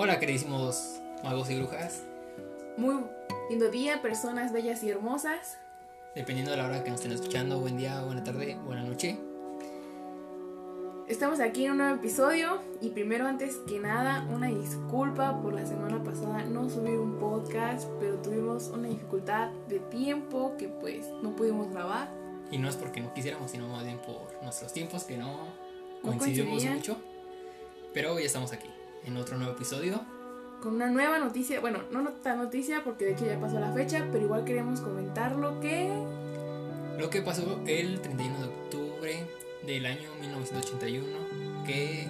Hola, queridísimos magos y brujas. Muy lindo día, personas bellas y hermosas. Dependiendo de la hora que nos estén escuchando, buen día, buena tarde, buena noche. Estamos aquí en un nuevo episodio y primero antes que nada una disculpa por la semana pasada no subir un podcast, pero tuvimos una dificultad de tiempo que pues no pudimos grabar. Y no es porque no quisiéramos, sino más bien por nuestros tiempos que no coincidimos mucho. Pero hoy estamos aquí en otro nuevo episodio. Con una nueva noticia, bueno, no tan noticia porque de hecho ya pasó la fecha, pero igual queríamos comentar lo que... Lo que pasó el 31 de octubre del año 1981, que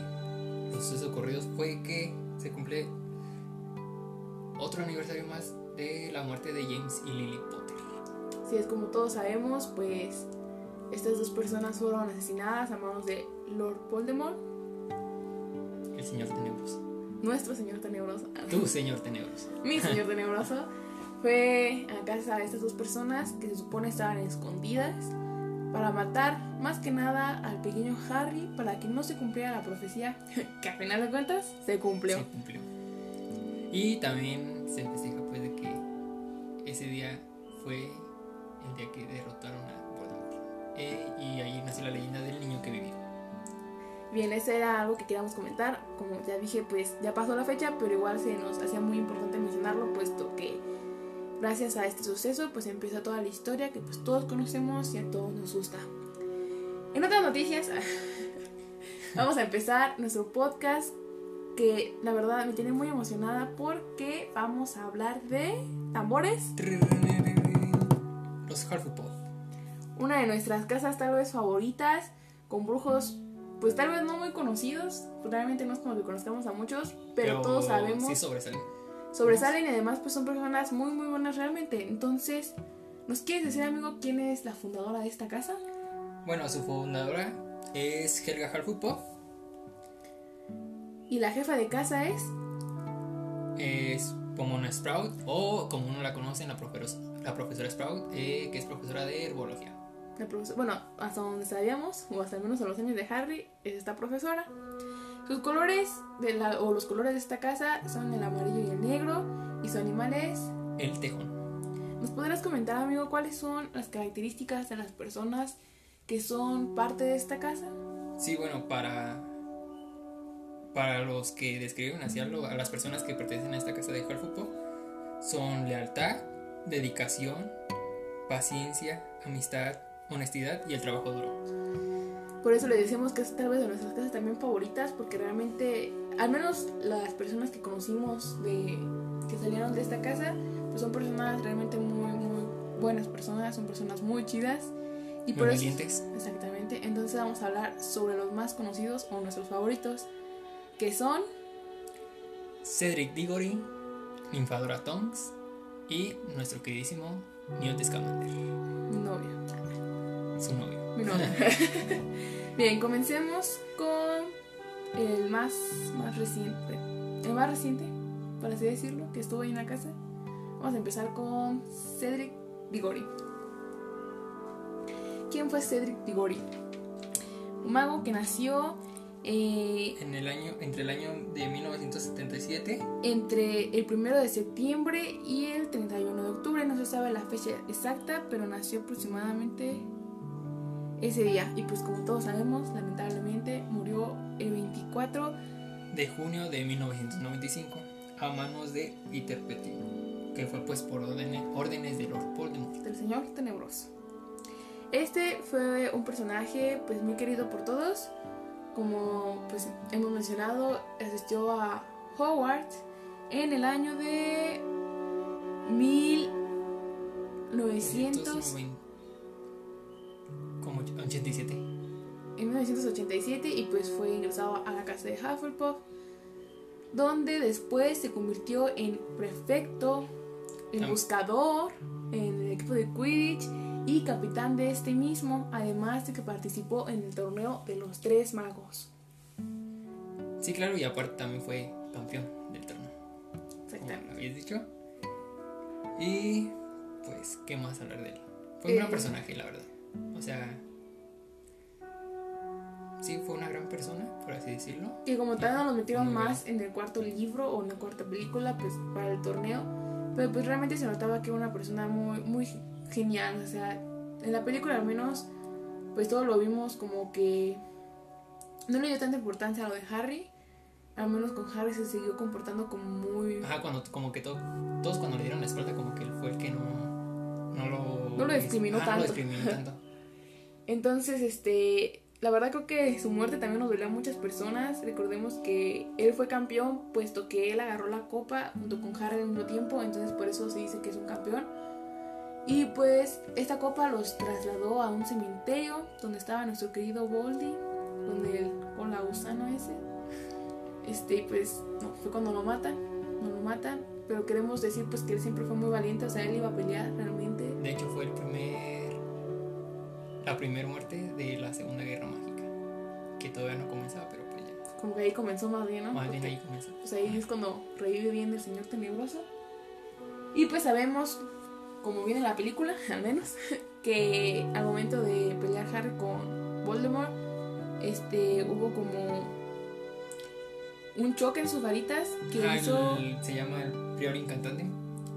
los sucesos ocurridos fue que se cumple otro aniversario más de la muerte de James y Lily Potter. Si es como todos sabemos, pues estas dos personas fueron asesinadas a manos de Lord Voldemort. El señor tenebroso. Nuestro señor tenebroso. Tu señor tenebroso. Mi señor tenebroso. Fue a casa de estas dos personas que se supone estaban escondidas para matar más que nada al pequeño Harry para que no se cumpliera la profecía que a final de cuentas se cumplió. Se cumplió. Y también se festeja pues de que ese día fue el día que derrotaron a Voldemort. Eh, y ahí nació la leyenda del niño que vivía. Bien, ese era algo que queríamos comentar. Como ya dije, pues ya pasó la fecha, pero igual se nos hacía muy importante mencionarlo, puesto que gracias a este suceso, pues empieza toda la historia que pues todos conocemos y a todos nos gusta. En otras noticias, vamos a empezar nuestro podcast que la verdad me tiene muy emocionada porque vamos a hablar de tambores. Los. Una de nuestras casas tal vez favoritas, con brujos pues tal vez no muy conocidos, realmente no es como que conozcamos a muchos, pero, todos sabemos. Sí sobresalen. Sobresalen y además pues son personas muy muy buenas realmente. Entonces, ¿nos quieres decir amigo quién es la fundadora de esta casa? Bueno, su fundadora es Helga Hufflepuff. ¿Y la jefa de casa es? Es Pomona Sprout, o como uno la conoce, la, profesora, la profesora Sprout, eh, que es profesora de herbología bueno, hasta donde sabíamos, o hasta al menos a los años de Harry, es esta profesora. Sus colores, de la, o los colores de esta casa, son el amarillo y el negro, y su animal es... El tejón. ¿Nos podrás comentar, amigo, cuáles son las características de las personas que son parte de esta casa? Sí, bueno, para, para los que describen así a, las personas que pertenecen a esta casa de Hufflepuff, son lealtad, dedicación, paciencia, amistad, honestidad y el trabajo duro. Por eso le decimos que es tal vez de nuestras casas también favoritas, porque realmente, al menos las personas que conocimos de que salieron de esta casa, pues son personas realmente muy, muy buenas personas, son personas muy chidas. Y muy por valientes. exactamente. Entonces vamos a hablar sobre los más conocidos o nuestros favoritos, que son Cedric Diggory, Ninfadora Tonks y nuestro queridísimo Newt Scamander. Novio su novio. Mi novio. Bien, comencemos con el más, más reciente. El más reciente, por así decirlo, que estuvo ahí en la casa. Vamos a empezar con Cedric Diggory. ¿Quién fue Cedric Diggory? Un mago que nació eh, en el año, entre el año de 1977. Entre el primero de septiembre y el 31 de octubre. No se sabe la fecha exacta, pero nació aproximadamente ese día. Y pues como todos sabemos, lamentablemente murió el 24 de junio de 1995 a manos de Peter Pettigrew, que fue pues por órdenes, órdenes de Lord Voldemort. Del señor tenebroso. Este fue un personaje pues muy querido por todos. Como pues hemos mencionado, asistió a Hogwarts en el año de 1900 87. En 1987 y pues fue ingresado a la casa de Hufflepuff, donde después se convirtió en prefecto, en buscador, en el equipo de Quidditch y capitán de este mismo, además de que participó en el torneo de los tres magos. Sí, claro, y aparte también fue campeón del torneo. Exactamente. Como habías dicho. Y pues, ¿qué más hablar de él? Fue un gran eh, personaje, la verdad. O sea, sí fue una gran persona, por así decirlo. Y como tal nos metieron Muy más en el cuarto libro o en la cuarta película, pues para el torneo. Pero pues realmente se notaba que era una persona muy, muy genial. O sea, en la película al menos, pues todo lo vimos como que no le dio tanta importancia a lo de Harry. Al menos con Harry se siguió comportando como muy... Ajá, cuando como que to- todos cuando le dieron la espalda como que él fue el que no, no lo... No lo discriminó Ajá, no lo tanto. discriminó tanto. Entonces, este, la verdad creo que su muerte también nos dolió a muchas personas. Recordemos que él fue campeón, puesto que él agarró la copa junto con Harry al mismo tiempo, entonces por eso se dice que es un campeón. Y pues esta copa los trasladó a un cementerio donde estaba nuestro querido Boldy, donde él, con la gusano ese. Este, pues no, fue cuando lo matan, no lo matan, pero queremos decir pues que él siempre fue muy valiente, o sea, él iba a pelear realmente. De hecho fue el. La primera muerte de la Segunda Guerra Mágica. Que todavía no comenzaba, pero pues ya. Como que ahí comenzó más bien, ¿no? Más bien Porque- ahí comenzó. pues ahí es cuando revive bien el señor tenebroso. Y pues sabemos, como viene en la película, al menos, que al momento de pelear Harry con Voldemort, este, hubo como un choque en sus varitas que Ah, hizo... el- se llama el Prior Incantante,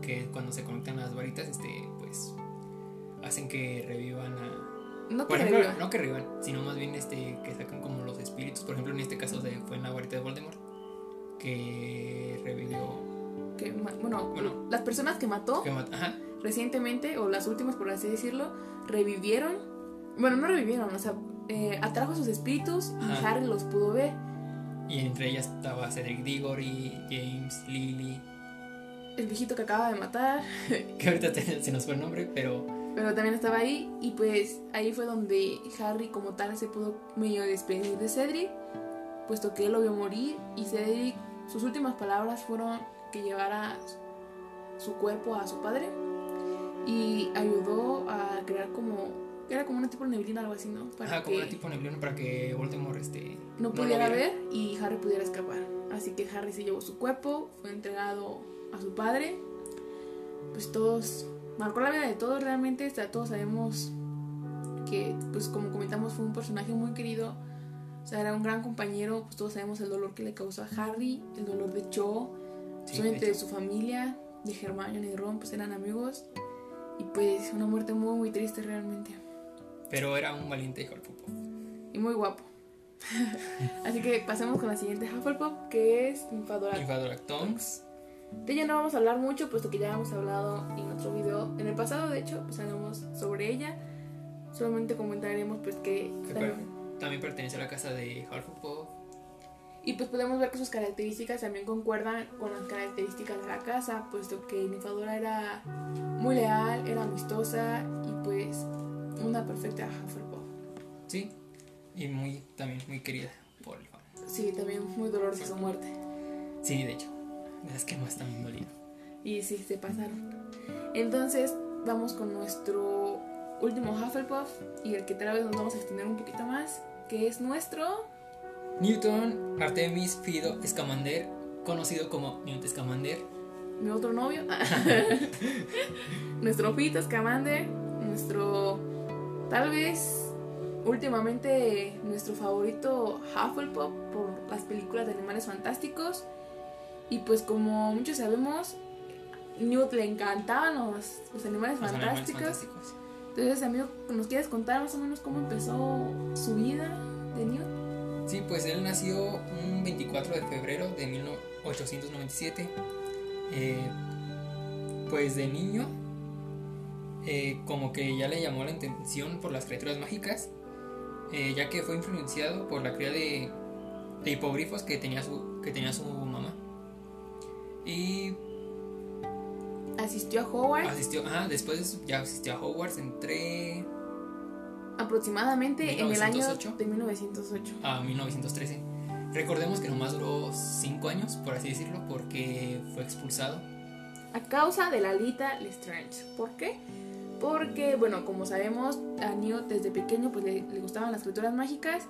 que cuando se conectan las varitas, este, pues hacen que revivan a... No Por que ejemplo, reviva, no que revivan, sino más bien este, que sacan como los espíritus. Por ejemplo, en este caso de, fue en la varita de Voldemort, que revivió... que bueno, Bueno. las personas que mató Que mat- Ajá, recientemente, o las últimas por así decirlo, revivieron. Bueno, no revivieron, o sea, eh, atrajo sus espíritus y. Harry los pudo ver. y entre ellas estaba Cedric Diggory, James, Lily, El viejito que acaba de matar. que ahorita se nos fue el nombre, pero Pero también estaba ahí y pues ahí fue donde Harry como tal se pudo medio despedir de Cedric, puesto que él lo vio morir y Cedric, sus últimas palabras fueron que llevara su cuerpo a su padre y ayudó a crear como, era como una tipo de neblina algo así, ¿no? Para ajá, como que una tipo neblina para que Voldemort este, no pudiera viera. ver y Harry pudiera escapar. Así que Harry se llevó su cuerpo, fue entregado a su padre. Pues todos, marcó la vida de todos realmente, sea, todos sabemos que, pues como comentamos, fue un personaje muy querido. O sea, era un gran compañero, pues todos sabemos el dolor que le causó a Harry, el dolor de Cho, Sí, de su familia, de Hermione y Ron, pues eran amigos. Y pues una muerte muy, muy triste realmente. Pero era un valiente Hufflepuff. Y muy guapo. Así que pasemos con la siguiente Hufflepuff, que es Nymphadora. Infadora Tonks. De ella no vamos a hablar mucho, puesto que ya hemos hablado en otro video. En el pasado, de hecho, pues hablamos sobre ella. Solamente comentaremos pues que... también- per- también pertenece a la casa de Hufflepuff. y pues podemos ver que sus características también concuerdan con las características de la casa, puesto que Nymphadora era muy leal, era amistosa y pues una perfecta Hufflepuff. Sí, y muy, también muy querida por el fan. Sí, también muy dolorosa su muerte. Sí, de hecho, las que más también dolido. Y sí, se pasaron. Entonces, vamos con nuestro último Hufflepuff y el que tal vez nos vamos a extender un poquito más, que es nuestro... Newton Artemis Fido Scamander, conocido como Newt Scamander. mi otro novio, nuestro Fito Scamander, nuestro, tal vez, últimamente nuestro favorito Hufflepuff por las películas de animales fantásticos. Y pues como muchos sabemos, Newt le encantaban los, los animales Los animales fantásticos. fantásticos. Entonces, amigo, ¿nos quieres contar más o menos cómo empezó su vida de Newt? Sí, pues él nació un 24 de febrero de 1897. Eh, pues de niño, eh, como que ya le llamó la atención por las criaturas mágicas, eh, ya que fue influenciado por la cría de, de hipogrifos que tenía su, que tenía su. Y Asistió a Hogwarts asistió, ajá, después ya asistió a Hogwarts entre aproximadamente en el año 1908. de 1908. a 1913. Recordemos que nomás duró 5 años, por así decirlo, porque fue expulsado. A causa de la Lita Lestrange. ¿Por qué? Porque, bueno, como sabemos, a Newt desde pequeño pues le, le gustaban las criaturas mágicas,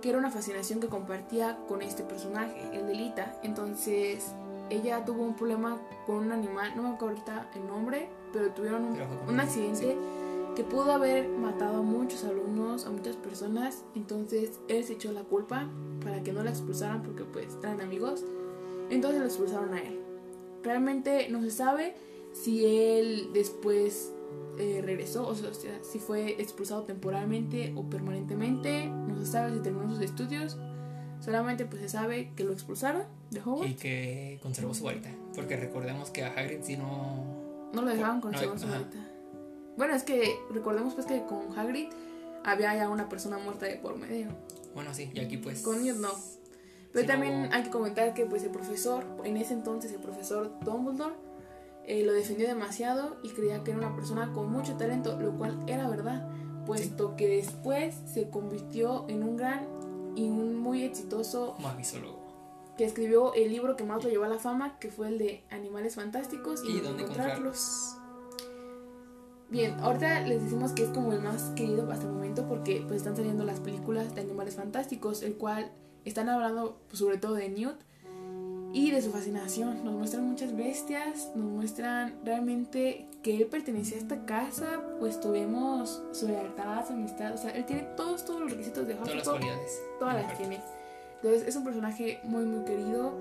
que era una fascinación que compartía con este personaje, el de Lita. Entonces, ella tuvo un problema con un animal, no me acuerdo el nombre, pero tuvieron un, accidente que que pudo haber matado a muchos alumnos, a muchas personas, entonces él se echó la culpa para que no la expulsaran porque pues eran amigos, entonces lo expulsaron a él. Realmente no se sabe si él después eh, regresó, o sea, si fue expulsado temporalmente o permanentemente, no se sabe si terminó sus estudios, solamente pues se sabe que lo expulsaron de Hogwarts. Y que conservó su varita, porque recordemos que a Hagrid si no... No lo dejaban conservar su varita. Bueno, es que recordemos pues que con Hagrid había ya una persona muerta de por medio. Bueno, sí, y aquí pues... Con Newt no. Pero también hay que comentar que pues el profesor, en ese entonces el profesor Dumbledore, eh, lo defendió demasiado y creía que era una persona con mucho talento, lo cual era verdad, puesto que después se convirtió en un gran y un muy exitoso magisólogo que escribió el libro que más lo llevó a la fama, que fue el de Animales Fantásticos y, dónde encontrarlos. Bien, ahorita les decimos que es como el más querido hasta el momento porque pues están saliendo las películas de Animales Fantásticos, el cual están hablando pues, sobre todo de Newt y de su fascinación. Nos muestran muchas bestias, nos muestran realmente que él pertenecía a esta casa, pues tuvimos su lealtad, su amistad, o sea, él tiene todos, todos los requisitos de Todas las cualidades. Todas las tiene. Entonces es un personaje muy, muy querido.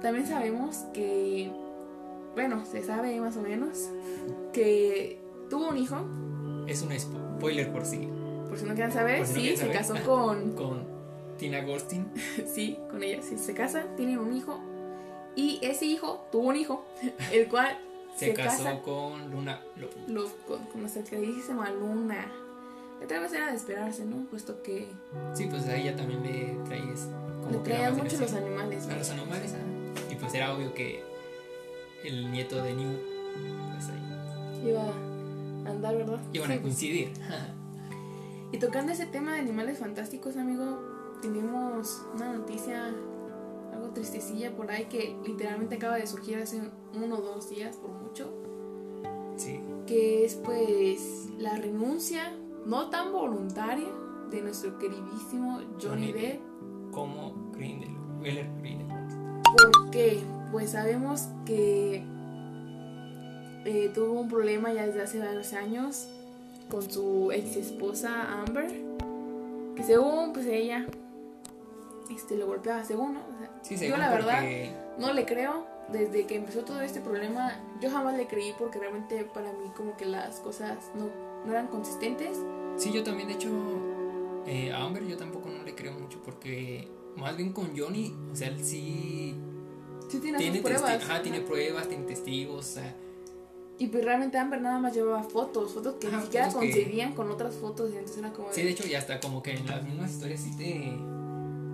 También sabemos que, bueno, se sabe más o menos, que tuvo un hijo. Es un spoiler por si. Por si no quieren saber, sí, se casó con... con Tina Gorstin. sí, con ella sí se casa, tienen un hijo. Y ese hijo tuvo un hijo, el cual se, casó con Luna Lo, con, con nuestra queridísima Luna. Otra vez era de esperarse, ¿no? Puesto que. Sí, pues a ella también le traes. le traían mucho los animales. A los animales, Y pues era obvio que el nieto de New, pues ahí. Iba a andar, ¿verdad? Iban a coincidir. y tocando ese tema de animales fantásticos, amigo, tenemos una noticia algo tristecilla por ahí que literalmente acaba de surgir hace uno o dos días por mucho. Sí. Que es pues la renuncia no tan voluntaria de nuestro queridísimo Johnny, Depp. Como Grindelwald. ¿Por qué? Pues sabemos que eh, tuvo un problema ya desde hace varios años con su ex esposa Amber. Que según pues ella este, lo golpeaba, según, ¿no? yo la verdad no le creo. Desde que empezó todo este problema, yo jamás le creí porque realmente para mí como que las cosas no, no eran consistentes. Sí, yo también, de hecho, eh, a Amber yo tampoco no le creo mucho porque más bien con Johnny, o sea, él sí... Sí tiene, pruebas. Ajá, tiene pruebas, tiene testigos, o sea... Y pues realmente Amber nada más llevaba fotos, fotos que ni siquiera coincidían con otras fotos y entonces era como... Sí, de hecho, y hasta como que en las mismas historias sí te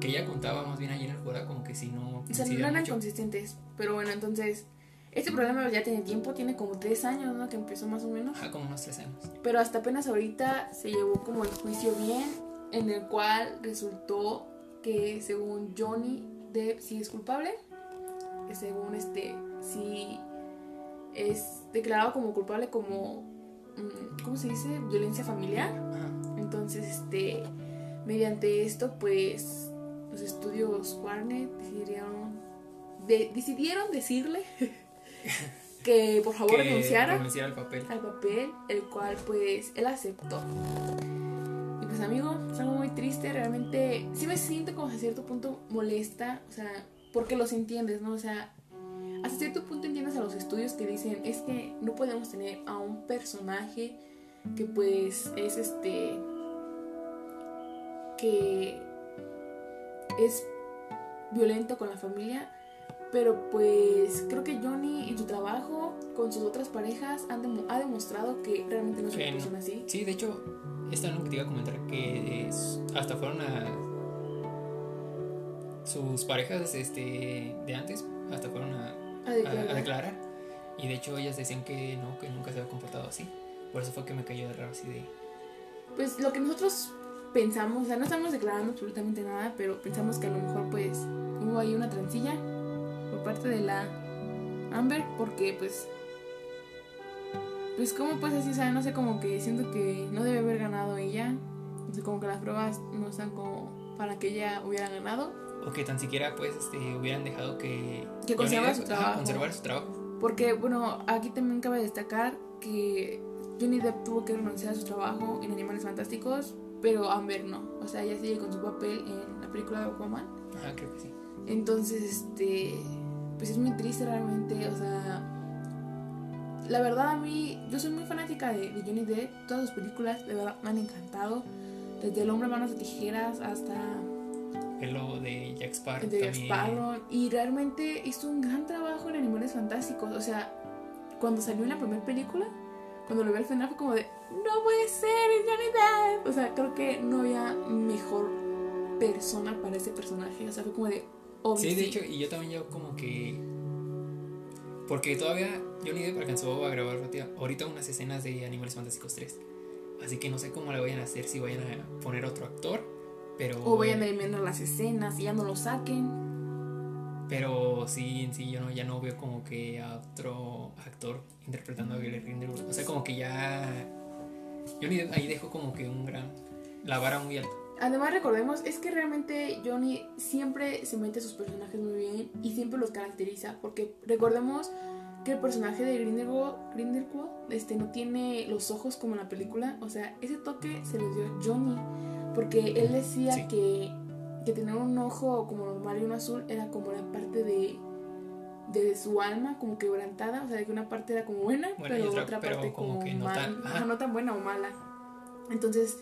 que ella contaba más bien allí en el juego como que si no. O sea, no eran consistentes. Pero bueno, entonces. Este problema ya tiene tiempo, tiene como tres años, ¿no? Que empezó más o menos. Ah, como unos tres años. Pero hasta apenas ahorita se llevó como el juicio bien, en el cual resultó que según Johnny Depp sí es culpable, que según este sí es declarado como culpable como, mm, ¿cómo se dice? Violencia familiar. Entonces, este, mediante esto, pues los estudios Warner decidieron, decidieron decirle que por favor renunciara, al papel. al papel, el cual pues él aceptó. Y pues amigo, es algo muy triste, realmente sí me siento como a cierto punto molesta, o sea, porque los entiendes, ¿no? O sea, hasta cierto punto entiendes a los estudios que dicen, es que no podemos tener a un personaje que pues es este que es violento con la familia, pero pues creo que Johnny en su trabajo con sus otras parejas ha demostrado que realmente no es una persona así. Sí, de hecho, esta lo que te iba a comentar que hasta fueron a sus parejas este, de antes, hasta fueron a, a, declarar. Y de hecho ellas decían que no, que nunca se había comportado así. Por eso fue que me cayó de raro así de... Pues lo que nosotros pensamos, o sea, no estamos declarando absolutamente nada, pero pensamos que a lo mejor pues hubo ahí una transilla por parte de la Amber, porque pues, pues como pues así, o sea, no sé, como que siento que no debe haber ganado ella, no sé, como que las pruebas no están como para que ella hubiera ganado. O que tan siquiera pues este, hubieran dejado que... Que conservar su trabajo. conservar su trabajo. Porque, bueno, aquí también cabe destacar que Johnny Depp tuvo que renunciar a su trabajo en Animales Fantásticos, pero Amber no. O sea, ella sigue con su papel en la película de Aquaman. Ajá, creo que sí. Entonces, este, pues es muy triste realmente, o sea, la verdad a mí, yo soy muy fanática de, de Johnny Depp, todas sus películas de verdad me han encantado, desde El hombre manos de tijeras hasta El lobo de Jack Sparrow de Jack. Sparrow, y realmente hizo un gran trabajo en Animales Fantásticos, o sea, cuando salió en la primera película, cuando lo vi al final fue como de, no puede ser, es Johnny Depp, o sea, creo que no había mejor persona para ese personaje, o sea, fue como de, obvio, Sí, de hecho, y yo también yo como que... Porque todavía Johnny Depp alcanzó a grabar ahorita- unas escenas de Animales Fantásticos 3. Así que no sé cómo le vayan a hacer, si vayan a poner otro actor. Pero, O vayan a eliminar las escenas y ya no lo saquen. Pero sí, en sí, yo no, ya no veo como que a otro actor interpretando a Billy Grindelwald. O sea, como que ya... Johnny Depp ahí dejó como que un gran... La vara muy alta. Además, recordemos, es que realmente Johnny siempre se mete a sus personajes muy bien y siempre los caracteriza. Porque recordemos que el personaje de Grindelwald, Grindelwald este, no tiene los ojos como en la película. O sea, ese toque se lo dio Johnny. Porque él decía Sí. que, que tener un ojo como normal y uno azul era como la parte de, de su alma como quebrantada. O sea, de que una parte era como buena, y pero otra- otra pero parte como como, que no mal- tan- no tan buena o mala. Entonces,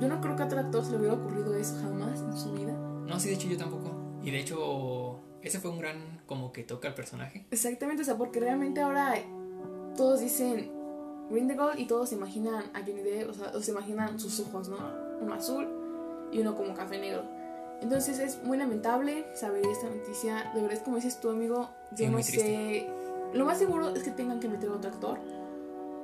yo no creo que a otro actor se le hubiera ocurrido eso jamás en su vida. No, sí, de hecho yo tampoco. Y de hecho, ese fue un gran como que toca al personaje. Exactamente, o sea, porque realmente ahora todos dicen Grindelwald y todos se imaginan a Johnny Depp, o sea, o se imaginan sus ojos, ¿no? Uno azul y uno como café negro. Entonces es muy lamentable saber esta noticia. De verdad, es como dices tú, amigo, Sí, yo no muy sé. Lo más seguro es que tengan que meter a otro actor.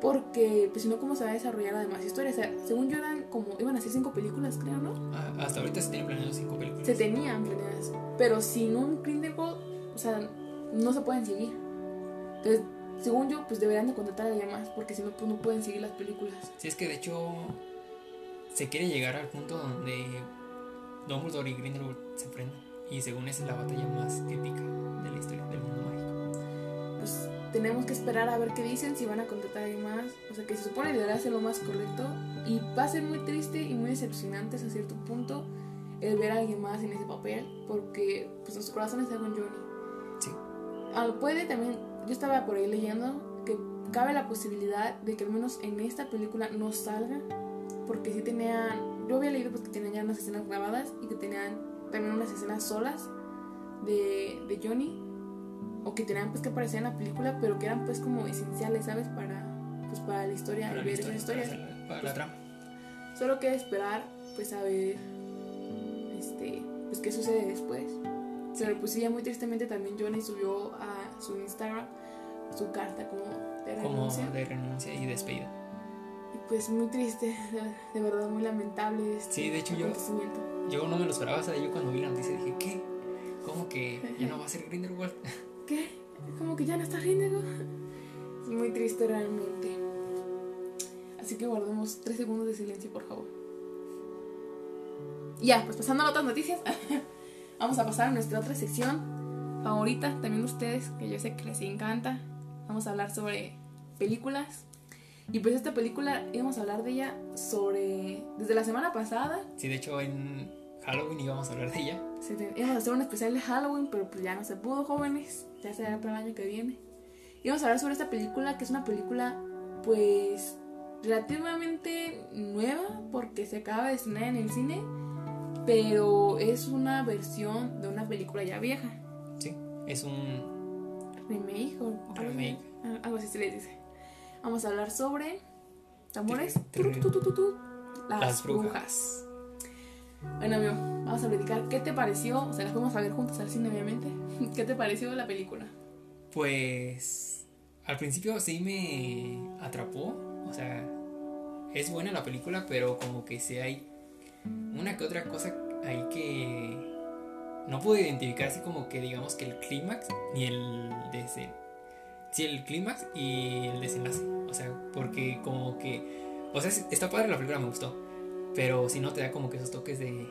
Porque, pues si no, ¿cómo se va a desarrollar además historia? O sea, según yo eran como, iban a hacer cinco películas, creo, ¿no? Ah, hasta ahorita se tienen planeado cinco películas. se tenían planeadas. Pero sin un Grindelwald, o sea, no se pueden seguir. Entonces, según yo, pues deberían de contratar a alguien más, porque si no, pues no pueden seguir las películas. Sí, es que de hecho se quiere llegar al punto donde Dumbledore y Grindelwald se enfrentan. Y según es la batalla más épica de la historia del mundo mágico. Pues tenemos que esperar a ver qué dicen, si van a contratar a alguien más. O sea, que se supone debería ser lo más correcto. Y va a ser muy triste y muy decepcionante hasta cierto punto el ver a alguien más en ese papel, porque pues nuestro corazón está con Johnny. Sí. Ah, puede también, yo estaba por ahí leyendo que cabe la posibilidad de que al menos en esta película no salga, porque sí tenían, yo había leído pues que tenían ya unas escenas grabadas y que tenían también unas escenas solas de, de Johnny, o que tenían pues que aparecer en la película, pero que eran pues como esenciales, ¿sabes? Para, pues para la historia, Para y la ver esas historia, historias. para la- para la trama. Solo queda esperar, pues a ver, este, pues qué sucede después. Pero pues sí, ya muy tristemente también Johnny subió a su Instagram su carta como de Como renuncia. de renuncia y despedida. Pues muy triste, de, verdad muy lamentable este Sí, de hecho yo-. Yo no me lo esperaba, o sea, yo cuando vi la noticia dije, ¿qué? ¿Cómo que ya no va a ser Grindelwald? ¿Qué? Como que ya no está. Es muy triste realmente. Así que guardemos tres segundos de silencio, por favor. Ya, pues pasando a otras noticias, vamos a pasar a nuestra otra sección favorita, también de ustedes, que yo sé que les encanta. Vamos a hablar sobre películas. Y pues esta película íbamos a hablar de ella sobre... Desde la semana pasada, Sí, de hecho en Halloween íbamos a hablar de ella. te- íbamos a hacer un especial de Halloween, pero pues ya no se pudo, jóvenes. Ya será para el año que viene. Y vamos a hablar sobre esta película, que es una película, pues, relativamente nueva, porque se acaba de estrenar en el cine, pero es una versión de una película ya vieja. Sí, es un Remake o algo así. Remake. Algo así se les dice. Vamos a hablar sobre tambores. Las, Las brujas. brujas. Bueno, amigo, vamos a platicar. ¿Qué te pareció? O sea, las fuimos a ver juntos al cine, obviamente. ¿Qué te pareció la película? Pues al principio sí me atrapó, o sea, es buena la película, pero como que sí hay una que otra cosa ahí que no pude identificar así como que digamos que el clímax ni el desen sí el clímax y el desenlace, o sea, porque como que o sea, está padre la película, me gustó, pero si no te da como que esos toques de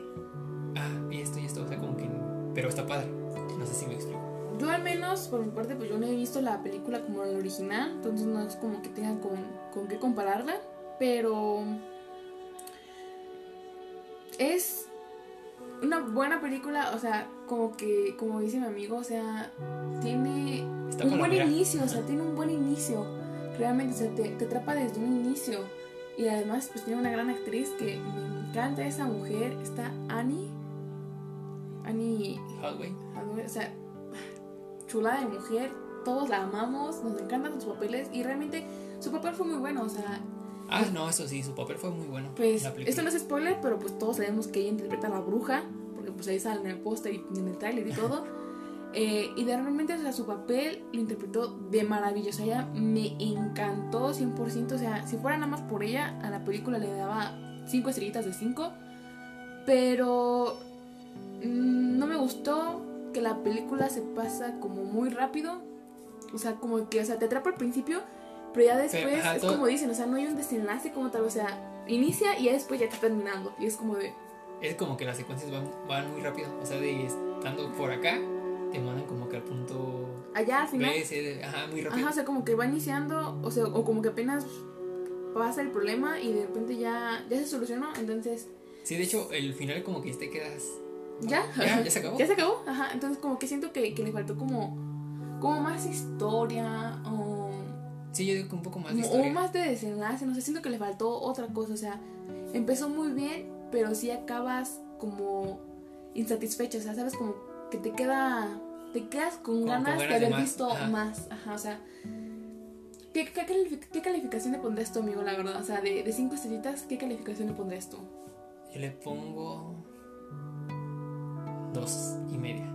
ah, y esto y esto, o sea, como que pero está padre. No sé si me explico. Yo al menos por mi parte, pues yo no he visto la película como la original, entonces no es como que tengan con, con qué compararla, pero es una buena película, o sea, como que, como dice mi amigo, o sea, tiene Está un buen inicio, o sea, tiene un buen inicio, realmente, o sea, te, te atrapa desde un inicio, y además, pues tiene una gran actriz que me encanta esa mujer, está Annie, Annie Hathaway. O sea, chulada de mujer, todos la amamos, nos encantan sus papeles y realmente su papel fue muy bueno, o sea, Ah, no, eso sí, su papel fue muy bueno. pues esto no es spoiler, pero pues todos sabemos que ella interpreta a la bruja, porque pues ahí sale en el póster y en el tráiler y todo. Eh, y de realmente, o sea, su papel lo interpretó de maravilla, o sea, ella me encantó 100%, o sea, si fuera nada más por ella, a la película le daba 5 estrellitas de 5, pero mm, no me gustó que la película se pasa como muy rápido, o sea, como que, o sea, te atrapa al principio, pero ya después ajá, es como dicen, o sea, no hay un desenlace como tal, o sea, inicia y ya después ya está terminando, y es como de, Es como que las secuencias van, van muy rápido. O sea, de estando por acá, te mandan como que al punto allá al final, B, ajá, muy rápido. ajá, o sea, como que va iniciando, o sea, o como que apenas pasa el problema y de repente ya, ya se solucionó, entonces, Sí, de hecho, el final como que te quedas. ya, Ya, ya se acabó. ya se acabó, ajá, entonces como que siento que, que le faltó como, como más historia, o, Sí, yo digo que un poco más de o historia. más de desenlace, no sé, siento que le faltó otra cosa, o sea, empezó muy bien, pero sí acabas como insatisfecho, o sea, sabes, como que te queda, te quedas con ganas, ganas de de haber más, visto ajá. más, ajá, o sea, ¿qué, qué, califi- qué calificación le pondrías tú, amigo, la verdad? O sea, de, de cinco estrellitas, ¿qué calificación le pondrías tú? Yo le pongo. Dos y media.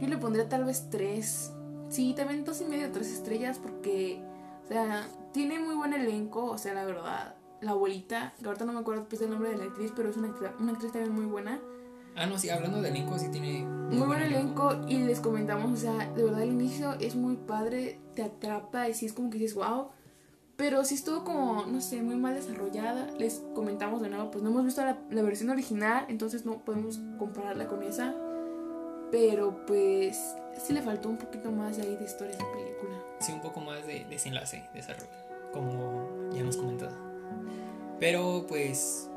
Yo le pondría tal vez tres. Sí, también dos y medio, tres estrellas, porque, o sea, tiene muy buen elenco, o sea, la verdad. La abuelita, que ahorita no me acuerdo pues, el nombre de la actriz, pero es una, una actriz también muy buena. Ah, no, sí, hablando de elenco, sí tiene. Muy buen elenco y les comentamos, o sea, de verdad el inicio es muy padre, te atrapa y sí es como que dices, wow. Pero sí estuvo como, no sé, muy mal desarrollada. Les comentamos de nuevo, pues no hemos visto la, la versión original, entonces no podemos compararla con esa. Pero pues sí le faltó un poquito más ahí de historia a esa película. Sí, un poco más de desenlace, desarrollo. Como ya hemos comentado. Pero pues.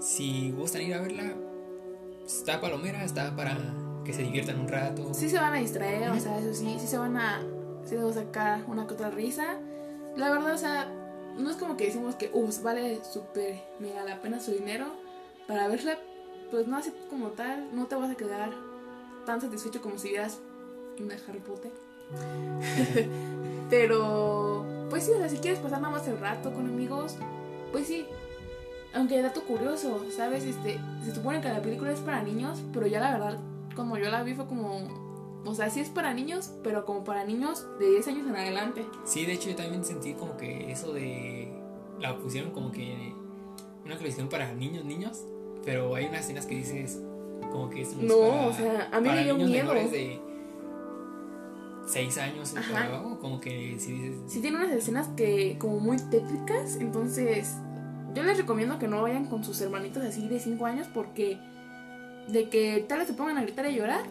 Si gustan ir a verla, está palomera, está para que se diviertan un rato. Sí se van a distraer, o sea, eso sí, sí se van a, sí van a sacar una que otra risa. La verdad, o sea, no es como que decimos que, uff, vale súper mega la pena su dinero para verla, pues no así como tal, no te vas a quedar tan satisfecho como si vieras una Harry Potter. Pero, pues sí, o sea, si quieres pasar nada más el rato con amigos, pues sí. Aunque dato curioso, ¿sabes? Este, se supone que la película es para niños, pero ya la verdad, como yo la vi fue como... O sea, sí es para niños, pero como para niños de 10 años en adelante. Sí, de hecho, yo también sentí como que eso de. La pusieron como que. Una colección para niños, niños. Pero hay unas escenas que dices. Como que es No, para- o sea, a mí me dio miedo. de 6 años para abajo. Como que si dices. Sí tiene unas escenas que como muy tétricas, entonces yo les recomiendo que no vayan con sus hermanitos así de 5 años porque de que tal vez se pongan a gritar y a llorar,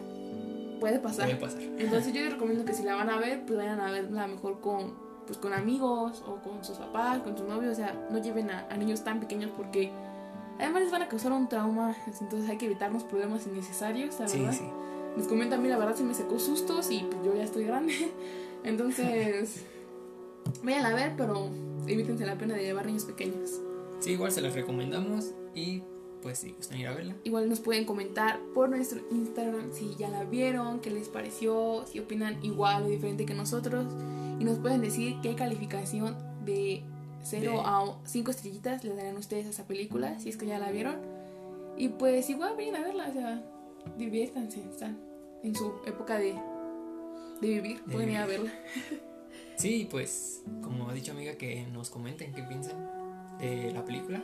puede pasar. Puede pasar. Entonces yo les recomiendo que si la van a ver, pues vayan a verla mejor con, pues, con amigos o con sus papás, con sus novios, o sea, no lleven a, a niños tan pequeños porque además les van a causar un trauma, entonces hay que evitarnos problemas innecesarios, la verdad. sí. Les comento a mí, la verdad se me sacó sustos y pues yo ya estoy grande. Entonces, vayan a ver, pero evítense la pena de llevar niños pequeños. Sí, igual se las recomendamos. Y pues si gustan ir a verla. Igual nos pueden comentar por nuestro Instagram si ya la vieron, qué les pareció, si opinan igual o diferente que nosotros. Y nos pueden decir qué calificación de 0 De- a 5 estrellitas le darán ustedes a esa película, si es que ya la vieron. Y pues igual vayan a verla, o sea, diviértanse, están en su época de, de vivir, De pueden ir a vivir. verla. Sí, pues como ha dicho amiga, que nos comenten qué piensan de la película.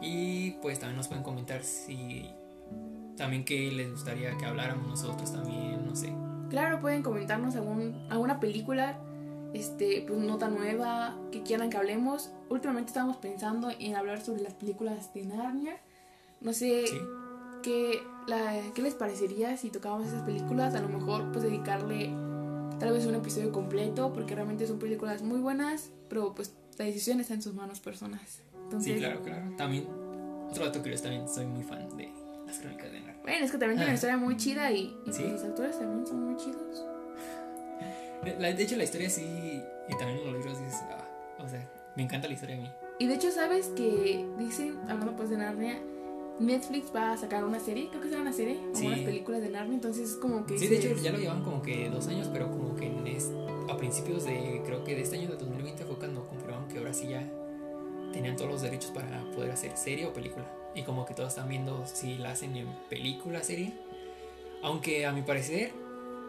Y pues también nos pueden comentar si también qué les gustaría que habláramos nosotros también, no sé. Claro, pueden comentarnos algún, alguna película, este, pues nota nueva, que quieran que hablemos. Últimamente estamos pensando en hablar sobre las películas de Narnia. No sé Sí. qué la, ¿qué les parecería si tocábamos esas películas? A lo mejor pues dedicarle tal vez un episodio completo porque realmente son películas muy buenas, pero pues la decisión está en sus manos personas. Entonces, Sí, claro, claro. También, otro dato curioso, también soy muy fan de las crónicas de Narnia. Bueno, es que también tiene una Ah. historia muy chida y, y Sí. pues, los actores también son muy chidos. La- de hecho, la historia sí, y también los libros dices, ah, o sea, me encanta la historia a mí. Y de hecho, ¿sabes que dicen, hablando pues de Narnia, Netflix va a sacar una serie? Creo que será una serie, como Sí. unas películas de Narnia, entonces es como que... Sí, de hecho, ya lo llevan como que dos años, pero como que en a principios de, creo que de este año de 2020 fue cuando confirmaron que ahora sí ya tenían todos los derechos para poder hacer serie o película. Y como que todos están viendo si la hacen en película, serie. Aunque a mi parecer,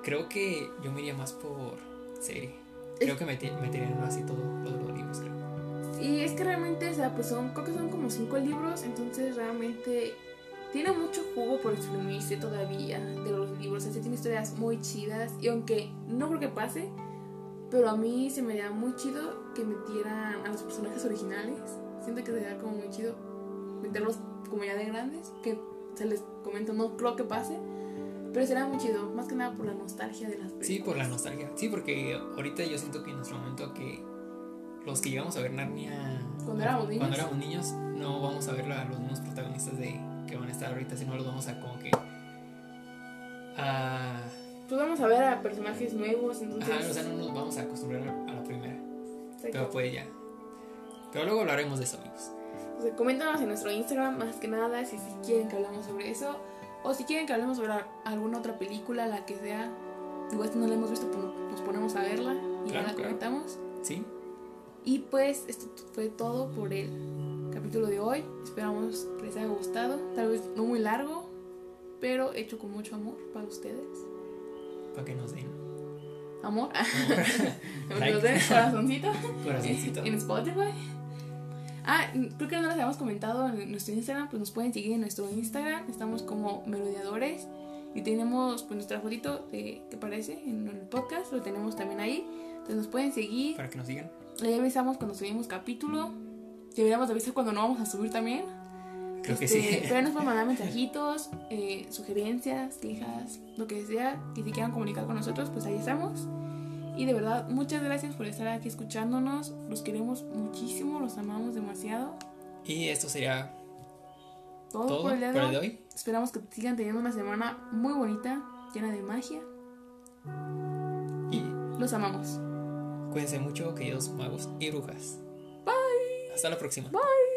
creo que yo me iría más por serie. Creo que meterían más y todo lo de los libros, creo. Y es que realmente, o sea, pues son, creo que son como cinco libros, entonces realmente tiene mucho jugo por exprimirse todavía de los libros. O sea, tiene historias muy chidas y aunque no creo que pase, pero a mí se me da muy chido que metieran a los personajes originales. Siento que sería como muy chido meterlos como ya de grandes, que se les comento, no creo que pase, pero será muy chido, más que nada por la nostalgia de las películas. Sí, por la nostalgia. Sí, porque ahorita yo siento que en nuestro momento que los que llegamos a ver Narnia Cuando éramos niños. cuando éramos niños, no vamos a ver a los mismos protagonistas de que van a estar ahorita, sino los vamos a como que a Pues vamos a ver a personajes nuevos, entonces... ajá, o sea, no nos vamos a acostumbrar pero pues ya. Pero luego hablaremos de eso, amigos. O sea, coméntanos en nuestro Instagram más que nada si, si quieren que hablemos sobre eso o si quieren que hablemos sobre alguna otra película, la que sea. Igual si no la hemos visto, pues nos ponemos a verla y ya Claro, la claro. comentamos. ¿Sí? Y pues esto fue todo por el capítulo de hoy. Esperamos que les haya gustado. Tal vez no muy largo, pero hecho con mucho amor para ustedes. Para que nos den Amor. Nos den corazoncito. corazoncito. en Spotify. Ah, creo que no les habíamos comentado en nuestro Instagram, pues nos pueden seguir en nuestro Instagram, estamos como Melodiadores y tenemos pues nuestra fotito de, que aparece en el podcast, lo tenemos también ahí, entonces nos pueden seguir, Para que nos digan. le avisamos cuando subimos capítulo, deberíamos de avisar cuando no vamos a subir también. Creo que Este, sí. Pero ahí nos pueden mandar mensajitos, eh, sugerencias, quejas, lo que sea, que si quieran comunicar con nosotros, pues ahí estamos. Y de verdad, muchas gracias por estar aquí escuchándonos. Los queremos muchísimo, los amamos demasiado. Y esto sería Todo, todo por el día por el de hoy. Esperamos que sigan teniendo una semana muy bonita, llena de magia. Y Los amamos. cuídense mucho, queridos magos y brujas. Bye. Hasta la próxima. Bye.